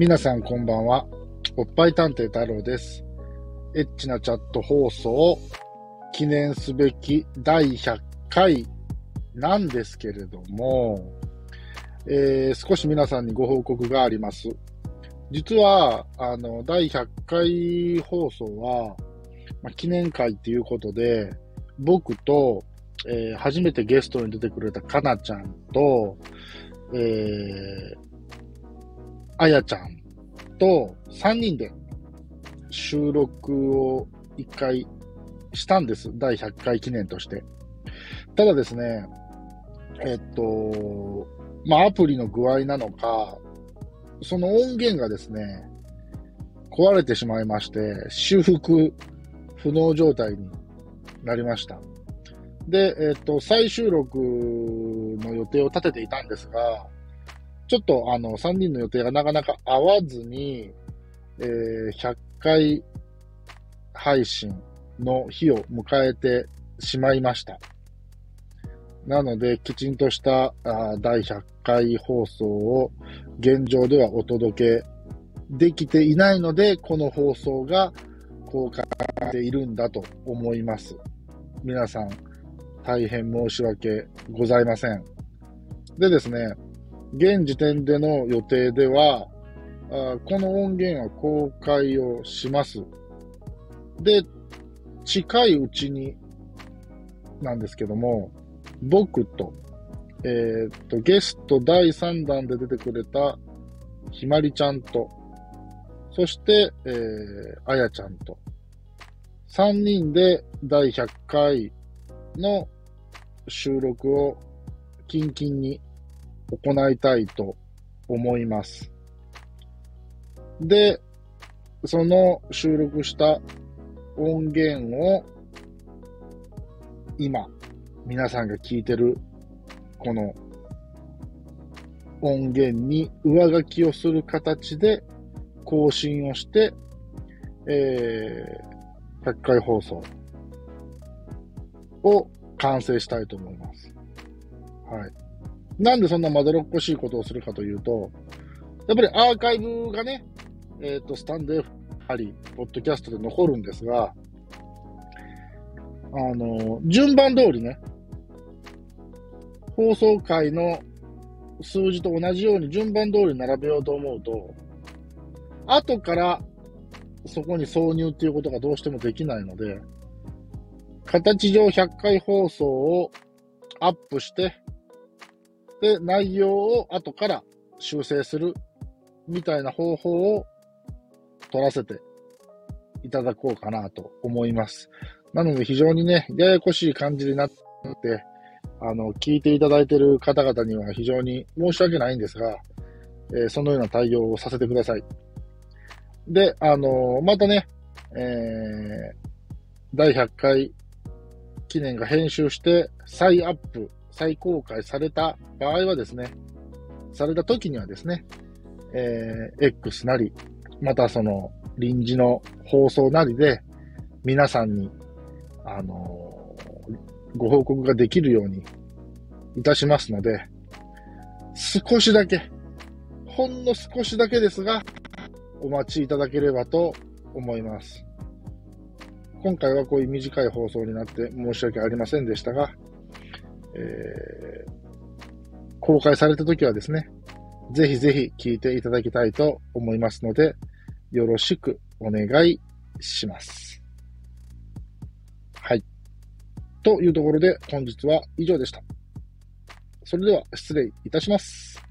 皆さんこんばんは。おっぱい探偵太郎です。エッチなチャット放送記念すべき第100回なんですけれども、えー少し皆さんにご報告があります。実は、あの、第100回放送は、まあ、記念会っていうことで、僕と、えー初めてゲストに出てくれたかなちゃんと、えー、あやちゃんと3人で収録を1回したんです。第100回記念として。ただですね、えっと、まあ、アプリの具合なのか、その音源がですね、壊れてしまいまして、修復不能状態になりました。で、えっと、再収録の予定を立てていたんですが、ちょっとあの、3人の予定がなかなか合わずに、えー100回配信の日を迎えてしまいました。なので、きちんとしたあ第100回放送を現状ではお届けできていないので、この放送が公開されているんだと思います。皆さん、大変申し訳ございません。でですね、現時点での予定では、あこの音源は公開をします。で、近いうちになんですけども、僕と、えーっと、ゲスト第3弾で出てくれたひまりちゃんと、そして、えー、あやちゃんと、3人で第100回の収録をキンキンに行いたいと思います。で、その収録した音源を今、皆さんが聞いてるこの音源に上書きをする形で更新をして、えー、100回放送を完成したいと思います。はい。なんでそんなまどろっこしいことをするかというと、やっぱりアーカイブがね、えっ、と、スタンド F あり、ポッドキャストで残るんですが、あの、順番通りね、放送回の数字と同じように順番通り並べようと思うと、後からそこに挿入っていうことがどうしてもできないので、形上100回放送をアップして、で、内容を後から修正するみたいな方法を取らせていただこうかなと思います。なので非常にね、ややこしい感じになって、あの、聞いていただいている方々には非常に申し訳ないんですが、えーそのような対応をさせてください。で、あのまたね、えー第100回記念が編集して再アップ、再公開された場合はですね、された時にはですね、えー X なり、またその臨時の放送なりで皆さんに、あのご報告ができるようにいたしますので、少しだけ、ほんの少しだけですが、お待ちいただければと思います。今回はこういう短い放送になって申し訳ありませんでしたが、えー公開された時はですね、ぜひぜひ聞いていただきたいと思いますので、よろしくお願いします。はい。というところで本日は以上でした。それでは失礼いたします。